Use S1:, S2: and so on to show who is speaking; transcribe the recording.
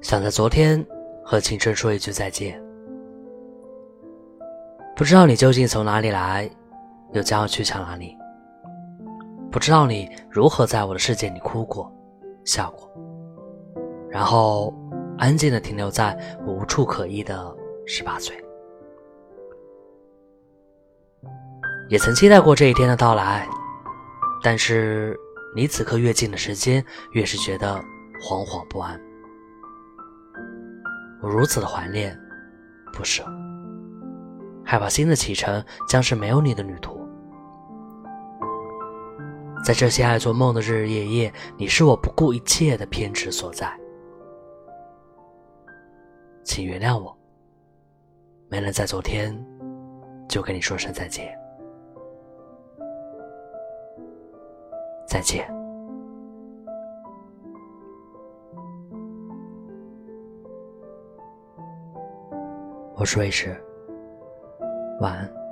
S1: 想在昨天和青春说一句再见。不知道你究竟从哪里来，又将要去向哪里？不知道你如何在我的世界里哭过、笑过，然后安静的停留在无处可依的十八岁。也曾期待过这一天的到来，但是离此刻越近的时间，越是觉得惶惶不安。我如此的怀念、不舍，害怕新的启程将是没有你的旅途。在这些爱做梦的日日夜夜，你是我不顾一切的偏执所在。请原谅我，没能在昨天就跟你说声再见。再见。我是卫士，晚安。